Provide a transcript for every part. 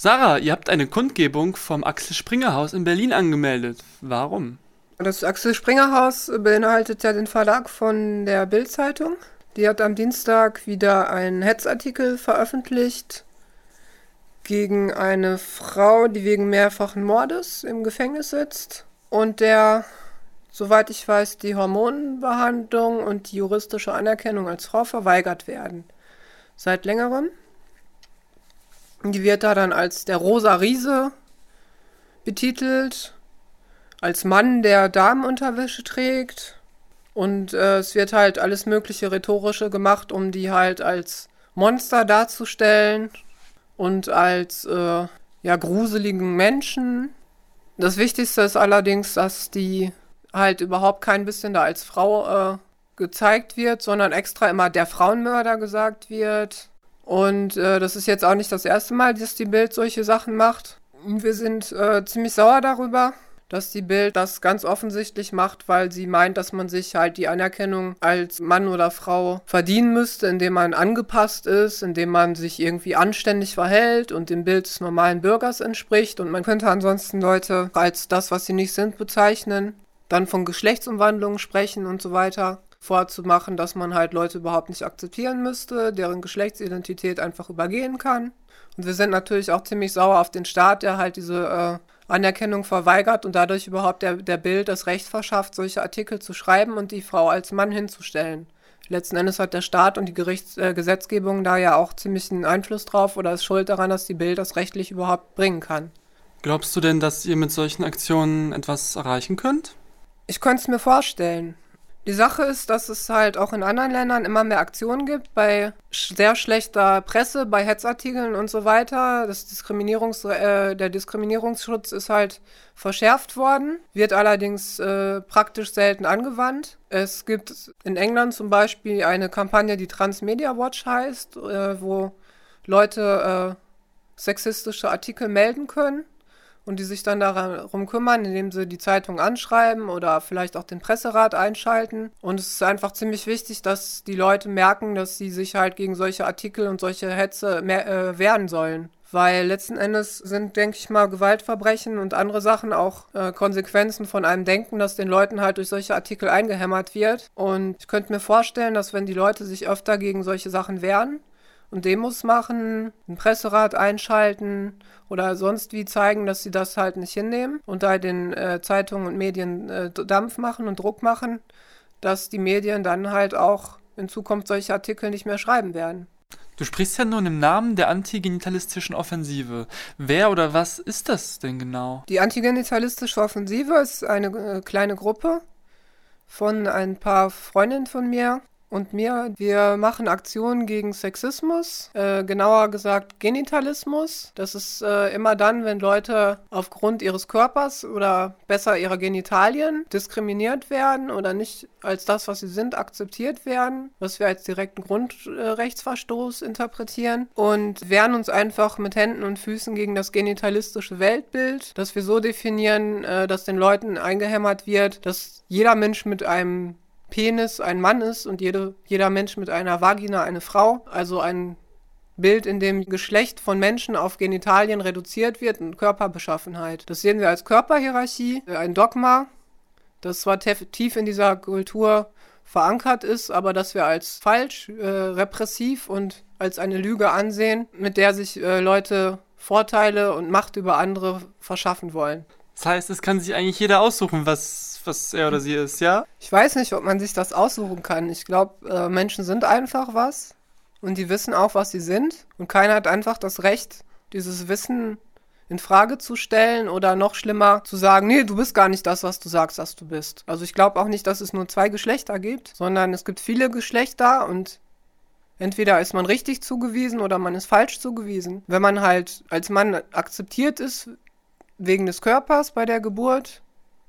Sarah, ihr habt eine Kundgebung vom Axel Springer Haus in Berlin angemeldet. Warum? Das Axel Springer Haus beinhaltet ja den Verlag von der Bild-Zeitung. Die hat am Dienstag wieder einen Hetzartikel veröffentlicht gegen eine Frau, die wegen mehrfachen Mordes im Gefängnis sitzt und der, soweit ich weiß, die Hormonbehandlung und die juristische Anerkennung als Frau verweigert werden. Seit längerem. Die wird da dann als der Rosa Riese betitelt, als Mann, der Damenunterwäsche trägt. Und äh, es wird halt alles mögliche rhetorische gemacht, um die halt als Monster darzustellen und als äh, ja gruseligen Menschen. Das Wichtigste ist allerdings, dass die halt überhaupt kein bisschen da als Frau äh, gezeigt wird, sondern extra immer der Frauenmörder gesagt wird. Und äh, das ist jetzt auch nicht das erste Mal, dass die Bild solche Sachen macht. Wir sind äh, ziemlich sauer darüber, dass die Bild das ganz offensichtlich macht, weil sie meint, dass man sich halt die Anerkennung als Mann oder Frau verdienen müsste, indem man angepasst ist, indem man sich irgendwie anständig verhält und dem Bild des normalen Bürgers entspricht. Und man könnte ansonsten Leute als das, was sie nicht sind, bezeichnen, dann von Geschlechtsumwandlungen sprechen und so weiter vorzumachen, dass man halt Leute überhaupt nicht akzeptieren müsste, deren Geschlechtsidentität einfach übergehen kann. Und wir sind natürlich auch ziemlich sauer auf den Staat, der halt diese äh, Anerkennung verweigert und dadurch überhaupt der, der Bild das Recht verschafft, solche Artikel zu schreiben und die Frau als Mann hinzustellen. Letzten Endes hat der Staat und die Gerichts äh, Gesetzgebung da ja auch ziemlich einen Einfluss drauf oder ist schuld daran, dass die Bild das rechtlich überhaupt bringen kann. Glaubst du denn, dass ihr mit solchen Aktionen etwas erreichen könnt? Ich könnte es mir vorstellen. Die Sache ist, dass es halt auch in anderen Ländern immer mehr Aktionen gibt, bei sehr schlechter Presse, bei Hetzartikeln und so weiter. Das Diskriminierungs äh, der Diskriminierungsschutz ist halt verschärft worden, wird allerdings äh, praktisch selten angewandt. Es gibt in England zum Beispiel eine Kampagne, die Transmedia Watch heißt, äh, wo Leute äh, sexistische Artikel melden können und die sich dann darum kümmern, indem sie die Zeitung anschreiben oder vielleicht auch den Presserat einschalten. Und es ist einfach ziemlich wichtig, dass die Leute merken, dass sie sich halt gegen solche Artikel und solche Hetze äh, wehren sollen. Weil letzten Endes sind, denke ich mal, Gewaltverbrechen und andere Sachen auch äh, Konsequenzen von einem Denken, dass den Leuten halt durch solche Artikel eingehämmert wird. Und ich könnte mir vorstellen, dass wenn die Leute sich öfter gegen solche Sachen wehren, und Demos machen, ein Presserat einschalten oder sonst wie zeigen, dass sie das halt nicht hinnehmen und da den äh, Zeitungen und Medien äh, Dampf machen und Druck machen, dass die Medien dann halt auch in Zukunft solche Artikel nicht mehr schreiben werden. Du sprichst ja nun im Namen der antigenitalistischen Offensive. Wer oder was ist das denn genau? Die antigenitalistische Offensive ist eine äh, kleine Gruppe von ein paar Freundinnen von mir, und mir. Wir machen Aktionen gegen Sexismus, äh, genauer gesagt Genitalismus. Das ist äh, immer dann, wenn Leute aufgrund ihres Körpers oder besser ihrer Genitalien diskriminiert werden oder nicht als das, was sie sind, akzeptiert werden, was wir als direkten Grundrechtsverstoß interpretieren und wehren uns einfach mit Händen und Füßen gegen das genitalistische Weltbild, das wir so definieren, äh, dass den Leuten eingehämmert wird, dass jeder Mensch mit einem Penis ein Mann ist und jede, jeder Mensch mit einer Vagina eine Frau. Also ein Bild, in dem Geschlecht von Menschen auf Genitalien reduziert wird und Körperbeschaffenheit. Das sehen wir als Körperhierarchie, ein Dogma, das zwar tief in dieser Kultur verankert ist, aber das wir als falsch, äh, repressiv und als eine Lüge ansehen, mit der sich äh, Leute Vorteile und Macht über andere verschaffen wollen. Das heißt, es kann sich eigentlich jeder aussuchen, was, was er oder sie ist, ja? Ich weiß nicht, ob man sich das aussuchen kann. Ich glaube, äh, Menschen sind einfach was und die wissen auch, was sie sind. Und keiner hat einfach das Recht, dieses Wissen in Frage zu stellen oder noch schlimmer zu sagen, nee, du bist gar nicht das, was du sagst, dass du bist. Also ich glaube auch nicht, dass es nur zwei Geschlechter gibt, sondern es gibt viele Geschlechter und entweder ist man richtig zugewiesen oder man ist falsch zugewiesen. Wenn man halt als Mann akzeptiert ist, wegen des Körpers bei der Geburt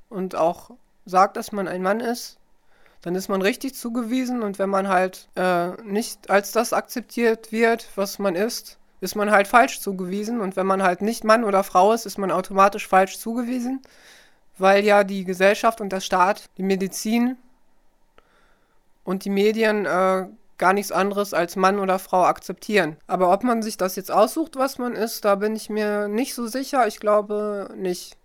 und auch sagt, dass man ein Mann ist, dann ist man richtig zugewiesen und wenn man halt äh, nicht als das akzeptiert wird, was man ist, ist man halt falsch zugewiesen und wenn man halt nicht Mann oder Frau ist, ist man automatisch falsch zugewiesen, weil ja die Gesellschaft und der Staat, die Medizin und die Medien äh, gar nichts anderes als Mann oder Frau akzeptieren. Aber ob man sich das jetzt aussucht, was man ist, da bin ich mir nicht so sicher. Ich glaube nicht.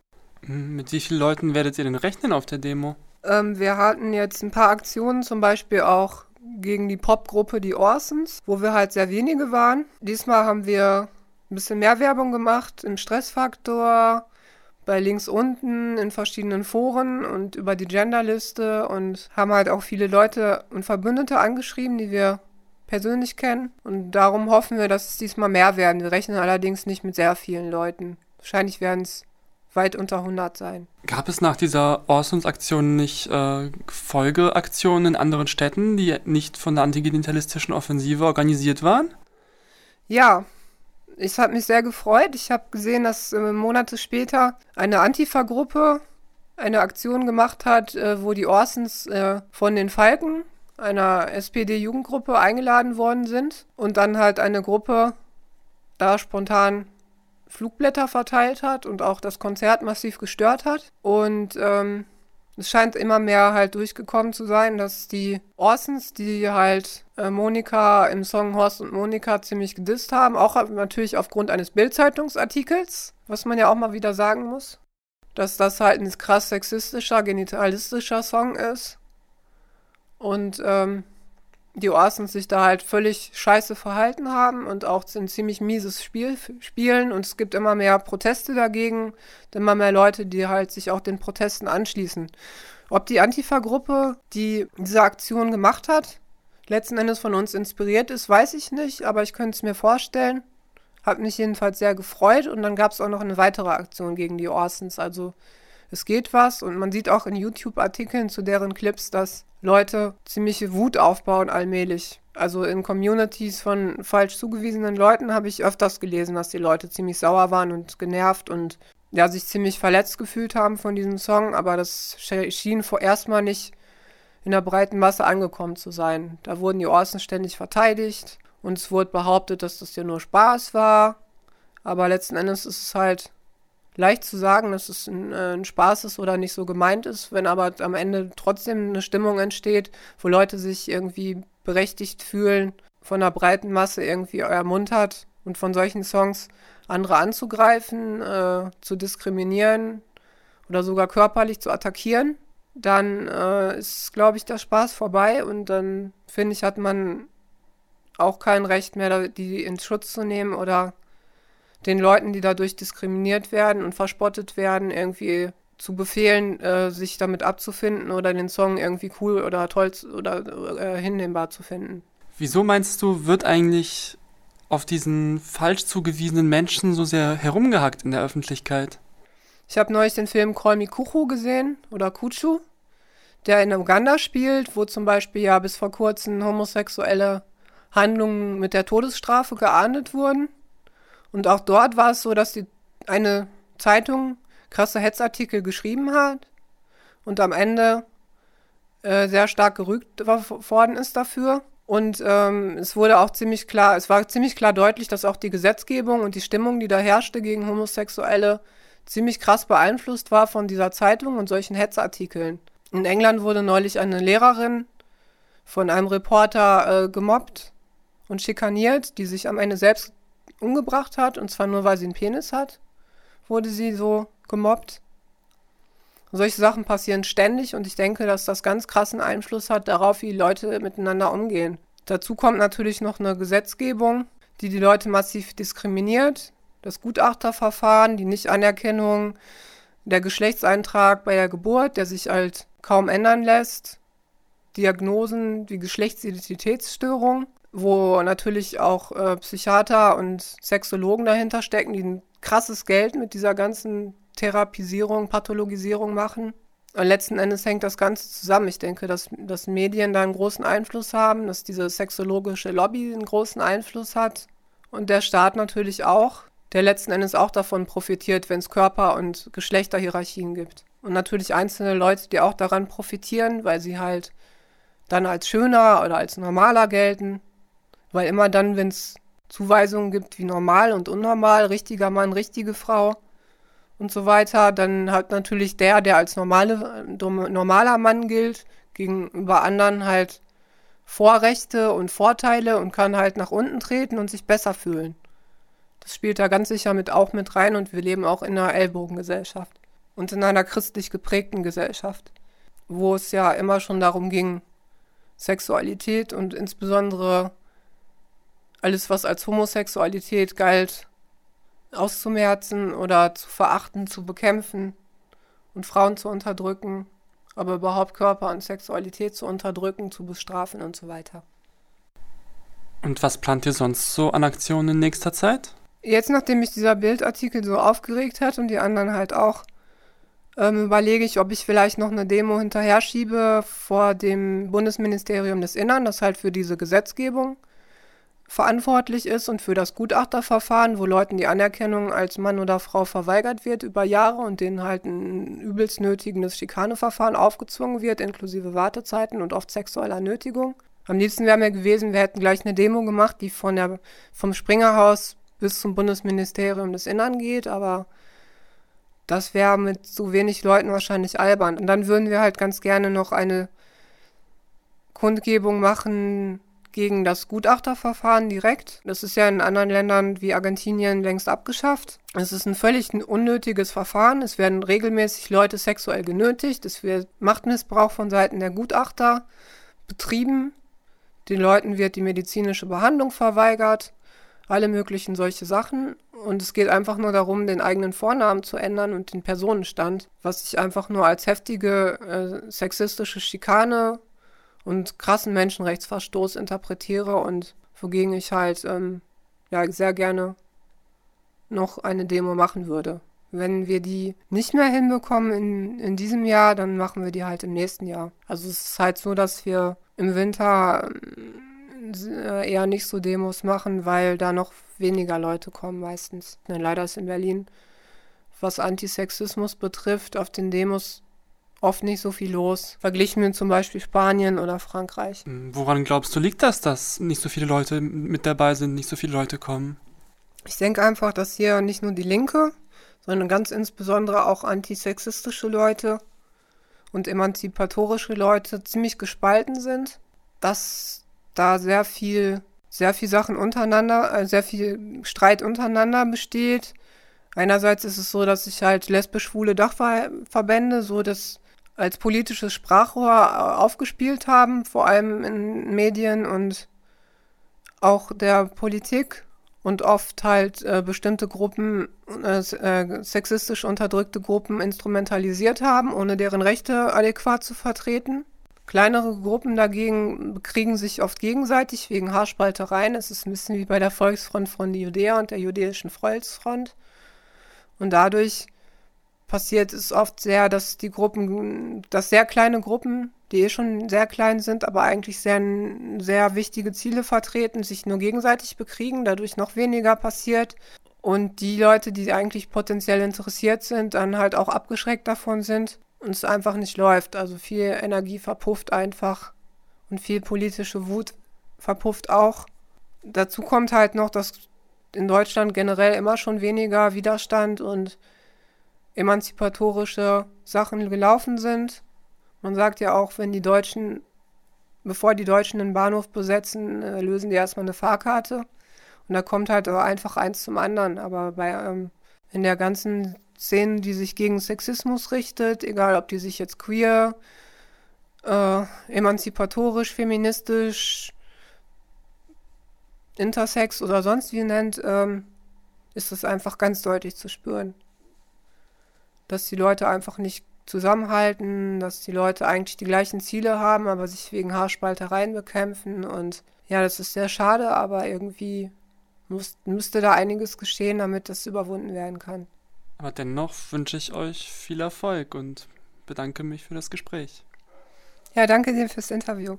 Hm, mit wie vielen Leuten werdet ihr denn rechnen auf der Demo? Ähm, wir hatten jetzt ein paar Aktionen, zum Beispiel auch gegen die Popgruppe Die Orsons, wo wir halt sehr wenige waren. Diesmal haben wir ein bisschen mehr Werbung gemacht im Stressfaktor, bei links unten in verschiedenen Foren und über die Genderliste und haben halt auch viele Leute und Verbündete angeschrieben, die wir persönlich kennen. Und darum hoffen wir, dass es diesmal mehr werden. Wir rechnen allerdings nicht mit sehr vielen Leuten. Wahrscheinlich werden es weit unter 100 sein. Gab es nach dieser Orsons-Aktion nicht äh, Folgeaktionen in anderen Städten, die nicht von der antigenitalistischen Offensive organisiert waren? Ja, ich habe mich sehr gefreut. Ich habe gesehen, dass äh, Monate später eine Antifa-Gruppe eine Aktion gemacht hat, äh, wo die Orsons äh, von den Falken, einer SPD-Jugendgruppe, eingeladen worden sind und dann halt eine Gruppe da spontan Flugblätter verteilt hat und auch das Konzert massiv gestört hat. Und ähm, es scheint immer mehr halt durchgekommen zu sein, dass die Orsons, die halt äh, Monika im Song Horst und Monika ziemlich gedisst haben, auch natürlich aufgrund eines Bildzeitungsartikels, was man ja auch mal wieder sagen muss, dass das halt ein krass sexistischer, genitalistischer Song ist. Und ähm, die Orsons sich da halt völlig scheiße verhalten haben und auch ein ziemlich mieses Spiel spielen und es gibt immer mehr Proteste dagegen, immer mehr Leute, die halt sich auch den Protesten anschließen. Ob die Antifa-Gruppe, die diese Aktion gemacht hat, letzten Endes von uns inspiriert ist, weiß ich nicht, aber ich könnte es mir vorstellen. Hat mich jedenfalls sehr gefreut und dann gab es auch noch eine weitere Aktion gegen die Orsons, also es geht was und man sieht auch in YouTube-Artikeln zu deren Clips, dass Leute ziemliche Wut aufbauen allmählich. Also in Communities von falsch zugewiesenen Leuten habe ich öfters gelesen, dass die Leute ziemlich sauer waren und genervt und ja, sich ziemlich verletzt gefühlt haben von diesem Song, aber das schien vorerst mal nicht in der breiten Masse angekommen zu sein. Da wurden die Orsen ständig verteidigt und es wurde behauptet, dass das ja nur Spaß war. Aber letzten Endes ist es halt leicht zu sagen, dass es ein, äh, ein, Spaß ist oder nicht so gemeint ist, wenn aber am Ende trotzdem eine Stimmung entsteht, wo Leute sich irgendwie berechtigt fühlen, von der breiten Masse irgendwie ermuntert und von solchen Songs andere anzugreifen, äh, zu diskriminieren oder sogar körperlich zu attackieren, dann äh, ist, glaube ich, der Spaß vorbei und dann finde ich, hat man auch kein Recht mehr, die in Schutz zu nehmen oder den Leuten, die dadurch diskriminiert werden und verspottet werden, irgendwie zu befehlen, äh, sich damit abzufinden oder den Song irgendwie cool oder toll oder äh, hinnehmbar zu finden. Wieso meinst du, wird eigentlich auf diesen falsch zugewiesenen Menschen so sehr herumgehackt in der Öffentlichkeit? Ich habe neulich den Film Call Me Kuchu gesehen oder Kuchu, der in Uganda spielt, wo zum Beispiel ja bis vor kurzem homosexuelle Handlungen mit der Todesstrafe geahndet wurden. Und auch dort war es so, dass die, eine Zeitung krasse Hetzartikel geschrieben hat und am Ende äh, sehr stark gerügt worden ist dafür. Und ähm, es wurde auch ziemlich klar, es war ziemlich klar deutlich, dass auch die Gesetzgebung und die Stimmung, die da herrschte gegen Homosexuelle, ziemlich krass beeinflusst war von dieser Zeitung und solchen Hetzartikeln. In England wurde neulich eine Lehrerin von einem Reporter äh, gemobbt und schikaniert, die sich am Ende selbst umgebracht hat, und zwar nur weil sie einen Penis hat, wurde sie so gemobbt. solche Sachen passieren ständig und ich denke, dass das ganz krassen Einfluss hat darauf, wie Leute miteinander umgehen. Dazu kommt natürlich noch eine Gesetzgebung, die die Leute massiv diskriminiert. Das Gutachterverfahren, die Nichtanerkennung, der Geschlechtseintrag bei der Geburt, der sich halt kaum ändern lässt, Diagnosen wie Geschlechtsidentitätsstörung wo natürlich auch äh, Psychiater und Sexologen dahinter stecken, die ein krasses Geld mit dieser ganzen Therapisierung, Pathologisierung machen. Und letzten Endes hängt das Ganze zusammen. Ich denke, dass, dass Medien da einen großen Einfluss haben, dass diese sexologische Lobby einen großen Einfluss hat und der Staat natürlich auch, der letzten Endes auch davon profitiert, wenn es Körper- und Geschlechterhierarchien gibt. Und natürlich einzelne Leute, die auch daran profitieren, weil sie halt dann als schöner oder als normaler gelten weil immer dann, wenn es Zuweisungen gibt wie normal und unnormal, richtiger Mann, richtige Frau und so weiter, dann hat natürlich der, der als normale, normaler Mann gilt, gegenüber anderen halt Vorrechte und Vorteile und kann halt nach unten treten und sich besser fühlen. Das spielt da ganz sicher mit auch mit rein und wir leben auch in einer Ellbogengesellschaft und in einer christlich geprägten Gesellschaft, wo es ja immer schon darum ging, Sexualität und insbesondere alles, was als Homosexualität galt, auszumerzen oder zu verachten, zu bekämpfen und Frauen zu unterdrücken, aber überhaupt Körper und Sexualität zu unterdrücken, zu bestrafen und so weiter. Und was plant ihr sonst so an Aktionen in nächster Zeit? Jetzt, nachdem mich dieser Bildartikel so aufgeregt hat und die anderen halt auch, ähm, überlege ich, ob ich vielleicht noch eine Demo hinterher schiebe vor dem Bundesministerium des Innern, das halt für diese Gesetzgebung verantwortlich ist und für das Gutachterverfahren, wo Leuten die Anerkennung als Mann oder Frau verweigert wird über Jahre und denen halt ein übelst nötigendes Schikaneverfahren aufgezwungen wird, inklusive Wartezeiten und oft sexueller Nötigung. Am liebsten wäre mir gewesen, wir hätten gleich eine Demo gemacht, die von der, vom Springerhaus bis zum Bundesministerium des Innern geht, aber das wäre mit so wenig Leuten wahrscheinlich albern. Und dann würden wir halt ganz gerne noch eine Kundgebung machen gegen das Gutachterverfahren direkt. Das ist ja in anderen Ländern wie Argentinien längst abgeschafft. Es ist ein völlig unnötiges Verfahren. Es werden regelmäßig Leute sexuell genötigt. Es wird Machtmissbrauch von Seiten der Gutachter betrieben. Den Leuten wird die medizinische Behandlung verweigert alle möglichen solche Sachen. Und es geht einfach nur darum, den eigenen Vornamen zu ändern und den Personenstand, was ich einfach nur als heftige äh, sexistische Schikane und krassen Menschenrechtsverstoß interpretiere und wogegen ich halt ähm, ja sehr gerne noch eine Demo machen würde. Wenn wir die nicht mehr hinbekommen in, in diesem Jahr, dann machen wir die halt im nächsten Jahr. Also es ist halt so, dass wir im Winter ähm, äh, eher nicht so Demos machen, weil da noch weniger Leute kommen meistens. Denn leider ist in Berlin, was Antisexismus betrifft, auf den Demos oft nicht so viel los, verglichen mit zum Beispiel Spanien oder Frankreich. Hm, woran glaubst du, liegt das, dass nicht so viele Leute mit dabei sind, nicht so viele Leute kommen? Ich denke einfach, dass hier nicht nur die Linke, sondern ganz insbesondere auch antisexistische Leute und emanzipatorische Leute ziemlich gespalten sind. Dass da sehr viel, sehr viel Sachen untereinander, äh, sehr viel Streit untereinander besteht. Einerseits ist es so, dass sich halt lesbisch-schwule Dachverbände so das als politisches Sprachrohr äh, aufgespielt haben, vor allem in Medien und auch der Politik und oft halt äh, bestimmte Gruppen, äh, äh sexistisch unterdrückte Gruppen instrumentalisiert haben, ohne deren Rechte adäquat zu vertreten. Kleinere Gruppen dagegen bekriegen sich oft gegenseitig wegen Haarspaltereien. Es ist ein bisschen wie bei der Volksfront von Judäa und der Jüdischen Volksfront. Und dadurch passiert es oft sehr, dass die Gruppen, dass sehr kleine Gruppen, die eh schon sehr klein sind, aber eigentlich sehr, sehr wichtige Ziele vertreten, sich nur gegenseitig bekriegen, dadurch noch weniger passiert. Und die Leute, die eigentlich potenziell interessiert sind, dann halt auch abgeschreckt davon sind und es einfach nicht läuft. Also viel Energie verpufft einfach und viel politische Wut verpufft auch. Dazu kommt halt noch, dass in Deutschland generell immer schon weniger Widerstand und emanzipatorische Sachen gelaufen sind. Man sagt ja auch, wenn die Deutschen, bevor die Deutschen den Bahnhof besetzen, äh, lösen die erstmal eine Fahrkarte. Und da kommt halt einfach eins zum anderen. Aber bei ähm, in der ganzen Szenen, die sich gegen Sexismus richtet, egal ob die sich jetzt queer, äh, emanzipatorisch, feministisch, intersex oder sonst wie nennt, ähm, ist es einfach ganz deutlich zu spüren. Dass die Leute einfach nicht zusammenhalten, dass die Leute eigentlich die gleichen Ziele haben, aber sich wegen Haarspaltereien bekämpfen. Und ja, das ist sehr schade, aber irgendwie muss, müsste da einiges geschehen, damit das überwunden werden kann. Aber dennoch wünsche ich euch viel Erfolg und bedanke mich für das Gespräch. Ja, danke dir fürs Interview.